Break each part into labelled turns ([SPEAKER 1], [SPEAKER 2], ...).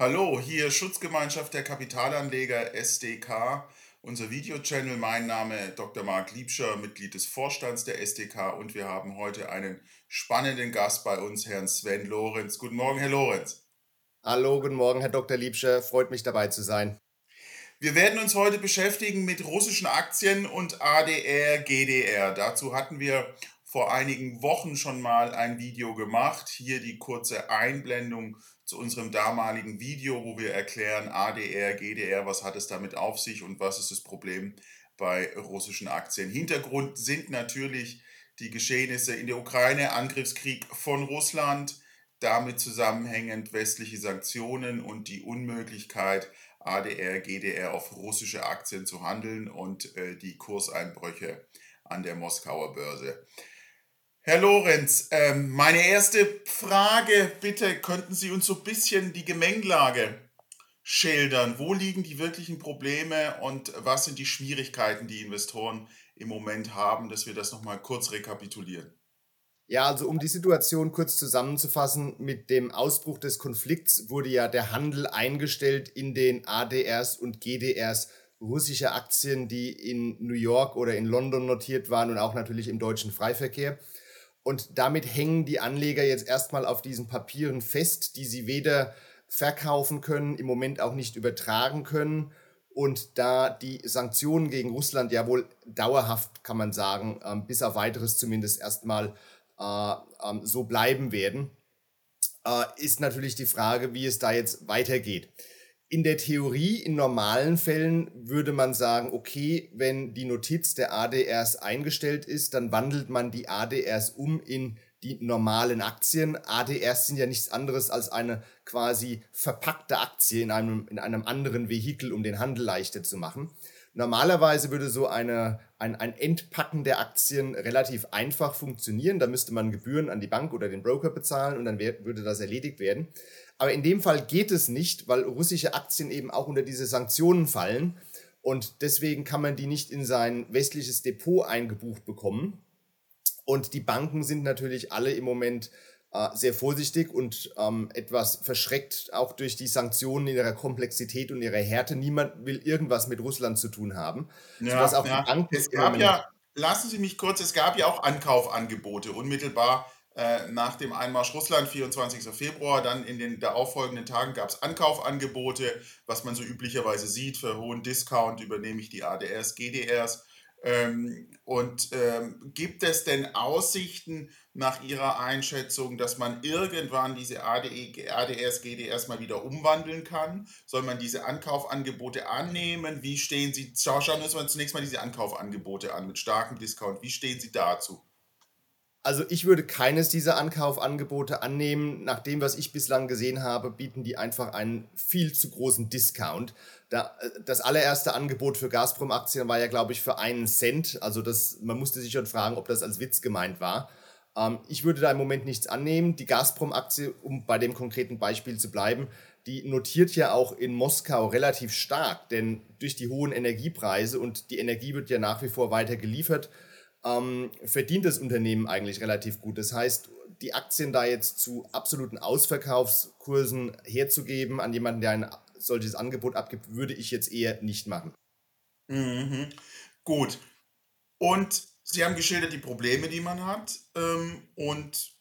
[SPEAKER 1] Hallo, hier Schutzgemeinschaft der Kapitalanleger SDK, unser Videochannel. Mein Name Dr. Marc Liebscher, Mitglied des Vorstands der SDK und wir haben heute einen spannenden Gast bei uns, Herrn Sven Lorenz. Guten Morgen, Herr Lorenz.
[SPEAKER 2] Hallo, guten Morgen, Herr Dr. Liebscher. Freut mich dabei zu sein.
[SPEAKER 1] Wir werden uns heute beschäftigen mit russischen Aktien und ADR, GDR. Dazu hatten wir vor einigen Wochen schon mal ein Video gemacht. Hier die kurze Einblendung zu unserem damaligen Video, wo wir erklären, ADR, GDR, was hat es damit auf sich und was ist das Problem bei russischen Aktien. Hintergrund sind natürlich die Geschehnisse in der Ukraine, Angriffskrieg von Russland, damit zusammenhängend westliche Sanktionen und die Unmöglichkeit, ADR, GDR auf russische Aktien zu handeln und äh, die Kurseinbrüche an der Moskauer Börse. Herr Lorenz, ähm, meine erste Frage, bitte könnten Sie uns so ein bisschen die Gemengelage schildern. Wo liegen die wirklichen Probleme und was sind die Schwierigkeiten, die Investoren im Moment haben, dass wir das nochmal kurz rekapitulieren?
[SPEAKER 2] Ja, also um die Situation kurz zusammenzufassen, mit dem Ausbruch des Konflikts wurde ja der Handel eingestellt in den ADRs und GDRs russischer Aktien, die in New York oder in London notiert waren und auch natürlich im deutschen Freiverkehr. Und damit hängen die Anleger jetzt erstmal auf diesen Papieren fest, die sie weder verkaufen können, im Moment auch nicht übertragen können. Und da die Sanktionen gegen Russland ja wohl dauerhaft, kann man sagen, ähm, bis auf weiteres zumindest erstmal äh, ähm, so bleiben werden, äh, ist natürlich die Frage, wie es da jetzt weitergeht. In der Theorie, in normalen Fällen würde man sagen, okay, wenn die Notiz der ADRs eingestellt ist, dann wandelt man die ADRs um in die normalen Aktien. ADRs sind ja nichts anderes als eine quasi verpackte Aktie in einem, in einem anderen Vehikel, um den Handel leichter zu machen. Normalerweise würde so eine, ein, ein Entpacken der Aktien relativ einfach funktionieren. Da müsste man Gebühren an die Bank oder den Broker bezahlen und dann wär, würde das erledigt werden. Aber in dem Fall geht es nicht, weil russische Aktien eben auch unter diese Sanktionen fallen. Und deswegen kann man die nicht in sein westliches Depot eingebucht bekommen. Und die Banken sind natürlich alle im Moment äh, sehr vorsichtig und ähm, etwas verschreckt, auch durch die Sanktionen in ihrer Komplexität und ihrer Härte. Niemand will irgendwas mit Russland zu tun haben.
[SPEAKER 1] Ja, auch ja. es gab ja, lassen Sie mich kurz, es gab ja auch Ankaufangebote unmittelbar äh, nach dem Einmarsch Russland, 24. Februar, dann in den darauffolgenden Tagen gab es Ankaufangebote, was man so üblicherweise sieht, für hohen Discount übernehme ich die ADRs, GDRs. Ähm, und ähm, gibt es denn Aussichten nach Ihrer Einschätzung, dass man irgendwann diese ADE, ADRs, GDRs mal wieder umwandeln kann? Soll man diese Ankaufangebote annehmen? Wie stehen Sie, schauen wir uns zunächst mal diese Ankaufangebote an mit starkem Discount. Wie stehen Sie dazu?
[SPEAKER 2] Also ich würde keines dieser Ankaufangebote annehmen. Nach dem, was ich bislang gesehen habe, bieten die einfach einen viel zu großen Discount. Da, äh, das allererste Angebot für Gazprom-Aktien war ja, glaube ich, für einen Cent. Also das, man musste sich schon fragen, ob das als Witz gemeint war. Ähm, ich würde da im Moment nichts annehmen. Die Gazprom-Aktie, um bei dem konkreten Beispiel zu bleiben, die notiert ja auch in Moskau relativ stark, denn durch die hohen Energiepreise und die Energie wird ja nach wie vor weiter geliefert, ähm, verdient das Unternehmen eigentlich relativ gut. Das heißt, die Aktien da jetzt zu absoluten Ausverkaufskursen herzugeben an jemanden, der ein solches Angebot abgibt, würde ich jetzt eher nicht machen.
[SPEAKER 1] Mhm. Gut. Und Sie haben geschildert die Probleme, die man hat. Ähm, und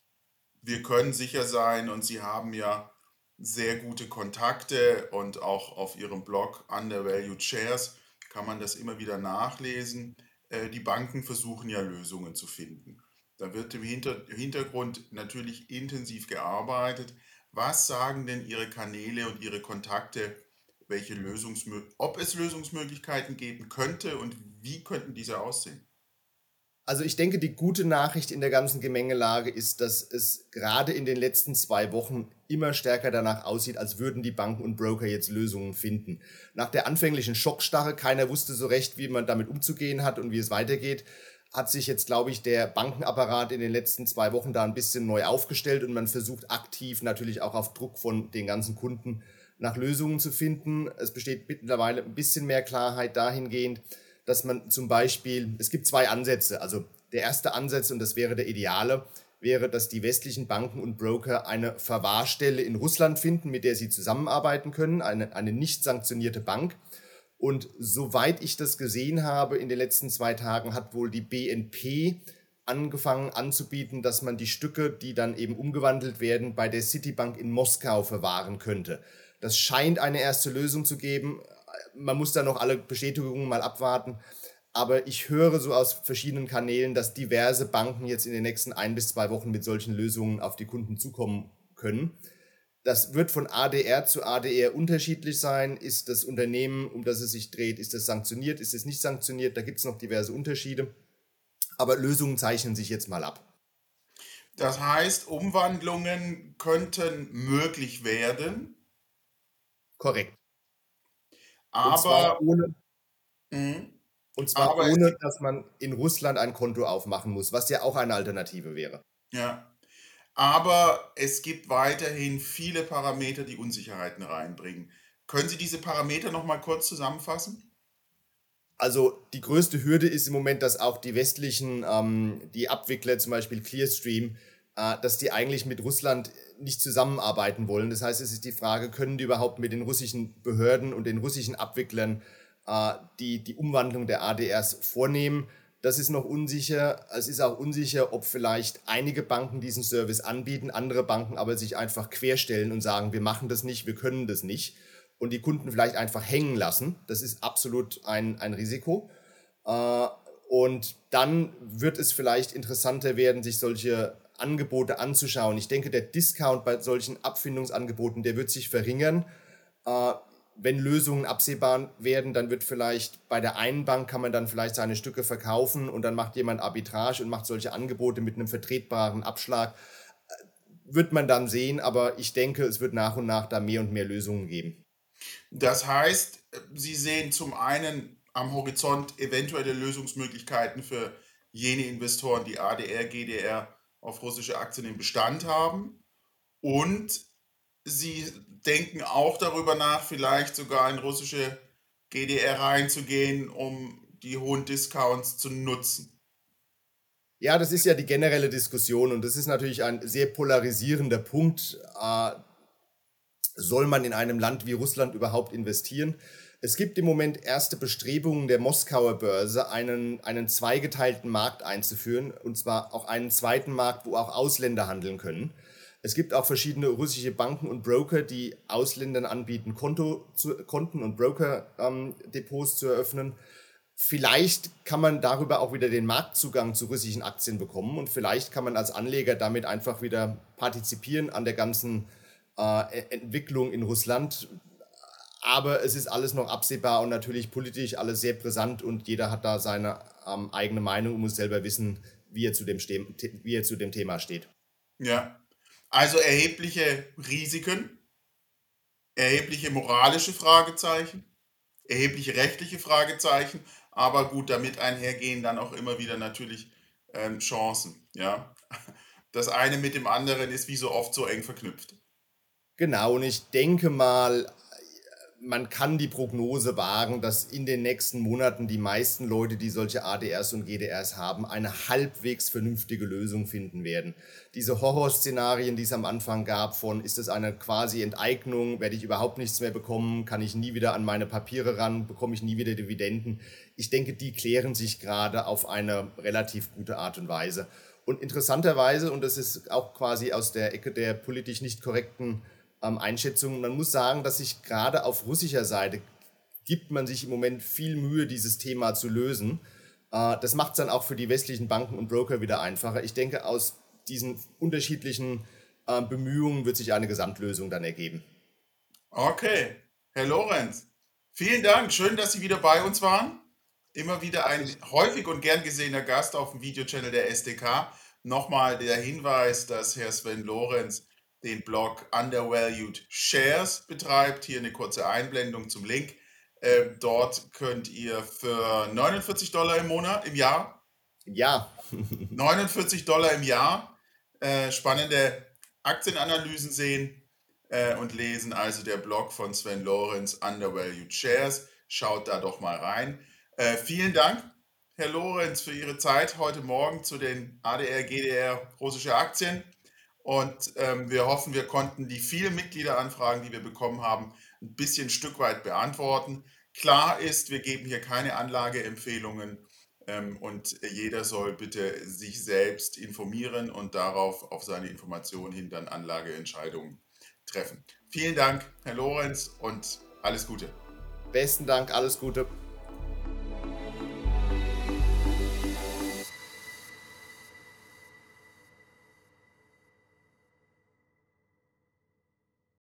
[SPEAKER 1] wir können sicher sein, und Sie haben ja sehr gute Kontakte und auch auf Ihrem Blog Undervalued Shares kann man das immer wieder nachlesen äh, die Banken versuchen ja Lösungen zu finden. Da wird im Hintergrund natürlich intensiv gearbeitet. Was sagen denn Ihre Kanäle und Ihre Kontakte, welche Lösungsmö ob es Lösungsmöglichkeiten geben könnte und wie könnten diese aussehen?
[SPEAKER 2] Also ich denke, die gute Nachricht in der ganzen Gemengelage ist, dass es gerade in den letzten zwei Wochen immer stärker danach aussieht, als würden die Banken und Broker jetzt Lösungen finden. Nach der anfänglichen Schockstarre, keiner wusste so recht, wie man damit umzugehen hat und wie es weitergeht, hat sich jetzt, glaube ich, der Bankenapparat in den letzten zwei Wochen da ein bisschen neu aufgestellt und man versucht aktiv natürlich auch auf Druck von den ganzen Kunden nach Lösungen zu finden. Es besteht mittlerweile ein bisschen mehr Klarheit dahingehend, dass man zum Beispiel, es gibt zwei Ansätze. Also der erste Ansatz, und das wäre der ideale, wäre, dass die westlichen Banken und Broker eine Verwahrstelle in Russland finden, mit der sie zusammenarbeiten können, eine, eine nicht sanktionierte Bank. Und soweit ich das gesehen habe in den letzten zwei Tagen, hat wohl die BNP angefangen anzubieten, dass man die Stücke, die dann eben umgewandelt werden, bei der Citibank in Moskau verwahren könnte. Das scheint eine erste Lösung zu geben. Man muss da noch alle Bestätigungen mal abwarten. Aber ich höre so aus verschiedenen Kanälen, dass diverse Banken jetzt in den nächsten ein bis zwei Wochen mit solchen Lösungen auf die Kunden zukommen können. Das wird von ADR zu ADR unterschiedlich sein. Ist das Unternehmen, um das es sich dreht, ist es sanktioniert, ist es nicht sanktioniert? Da gibt es noch diverse Unterschiede. Aber Lösungen zeichnen sich jetzt mal ab.
[SPEAKER 1] Das heißt, Umwandlungen könnten möglich werden.
[SPEAKER 2] Korrekt.
[SPEAKER 1] Aber
[SPEAKER 2] ohne, mh, und zwar Aber ohne, dass man in Russland ein Konto aufmachen muss, was ja auch eine Alternative wäre.
[SPEAKER 1] Ja. Aber es gibt weiterhin viele Parameter, die Unsicherheiten reinbringen. Können Sie diese Parameter noch mal kurz zusammenfassen?
[SPEAKER 2] Also die größte Hürde ist im Moment, dass auch die westlichen, ähm, die Abwickler, zum Beispiel Clearstream, dass die eigentlich mit Russland nicht zusammenarbeiten wollen. Das heißt, es ist die Frage, können die überhaupt mit den russischen Behörden und den russischen Abwicklern äh, die die Umwandlung der ADRs vornehmen. Das ist noch unsicher. Es ist auch unsicher, ob vielleicht einige Banken diesen Service anbieten, andere Banken aber sich einfach querstellen und sagen, wir machen das nicht, wir können das nicht. Und die Kunden vielleicht einfach hängen lassen. Das ist absolut ein, ein Risiko. Äh, und dann wird es vielleicht interessanter werden, sich solche Angebote anzuschauen. Ich denke, der Discount bei solchen Abfindungsangeboten, der wird sich verringern. Äh, wenn Lösungen absehbar werden, dann wird vielleicht bei der einen Bank kann man dann vielleicht seine Stücke verkaufen und dann macht jemand Arbitrage und macht solche Angebote mit einem vertretbaren Abschlag. Wird man dann sehen, aber ich denke, es wird nach und nach da mehr und mehr Lösungen geben.
[SPEAKER 1] Das heißt, Sie sehen zum einen am Horizont eventuelle Lösungsmöglichkeiten für jene Investoren, die ADR, GDR auf russische Aktien im Bestand haben und Sie denken auch darüber nach, vielleicht sogar in russische GDR reinzugehen, um die hohen Discounts zu nutzen.
[SPEAKER 2] Ja, das ist ja die generelle Diskussion und das ist natürlich ein sehr polarisierender Punkt. Soll man in einem Land wie Russland überhaupt investieren? Es gibt im Moment erste Bestrebungen der Moskauer Börse, einen, einen zweigeteilten Markt einzuführen, und zwar auch einen zweiten Markt, wo auch Ausländer handeln können. Es gibt auch verschiedene russische Banken und Broker, die Ausländern anbieten, Konto zu, Konten und Broker-Depots ähm, zu eröffnen. Vielleicht kann man darüber auch wieder den Marktzugang zu russischen Aktien bekommen und vielleicht kann man als Anleger damit einfach wieder partizipieren an der ganzen äh, Entwicklung in Russland. Aber es ist alles noch absehbar und natürlich politisch alles sehr brisant und jeder hat da seine ähm, eigene Meinung und muss selber wissen, wie er, zu dem, wie er zu dem Thema steht.
[SPEAKER 1] Ja, also erhebliche Risiken, erhebliche moralische Fragezeichen, erhebliche rechtliche Fragezeichen, aber gut, damit einhergehen dann auch immer wieder natürlich ähm, Chancen. Ja? Das eine mit dem anderen ist wie so oft so eng verknüpft.
[SPEAKER 2] Genau, und ich denke mal, man kann die Prognose wagen, dass in den nächsten Monaten die meisten Leute, die solche ADRs und GDRs haben, eine halbwegs vernünftige Lösung finden werden. Diese Horrorszenarien, die es am Anfang gab, von ist es eine quasi Enteignung, werde ich überhaupt nichts mehr bekommen, kann ich nie wieder an meine Papiere ran, bekomme ich nie wieder Dividenden. Ich denke, die klären sich gerade auf eine relativ gute Art und Weise. Und interessanterweise, und das ist auch quasi aus der Ecke der politisch nicht korrekten ähm, Einschätzungen. Man muss sagen, dass sich gerade auf russischer Seite gibt man sich im Moment viel Mühe, dieses Thema zu lösen. Äh, das macht es dann auch für die westlichen Banken und Broker wieder einfacher. Ich denke, aus diesen unterschiedlichen äh, Bemühungen wird sich eine Gesamtlösung dann ergeben.
[SPEAKER 1] Okay, Herr Lorenz, vielen Dank. Schön, dass Sie wieder bei uns waren. Immer wieder ein häufig und gern gesehener Gast auf dem Videochannel der SDK. Nochmal der Hinweis, dass Herr Sven Lorenz den Blog Undervalued Shares betreibt. Hier eine kurze Einblendung zum Link. Äh, dort könnt ihr für 49 Dollar im Monat, im Jahr,
[SPEAKER 2] ja.
[SPEAKER 1] 49 Dollar im Jahr äh, spannende Aktienanalysen sehen äh, und lesen. Also der Blog von Sven Lorenz, Undervalued Shares. Schaut da doch mal rein. Äh, vielen Dank, Herr Lorenz, für Ihre Zeit heute Morgen zu den ADR, GDR russische Aktien. Und ähm, wir hoffen, wir konnten die vielen Mitgliederanfragen, die wir bekommen haben, ein bisschen ein Stück weit beantworten. Klar ist, wir geben hier keine Anlageempfehlungen ähm, und jeder soll bitte sich selbst informieren und darauf auf seine Informationen hin dann Anlageentscheidungen treffen. Vielen Dank, Herr Lorenz, und alles Gute.
[SPEAKER 2] Besten Dank, alles Gute.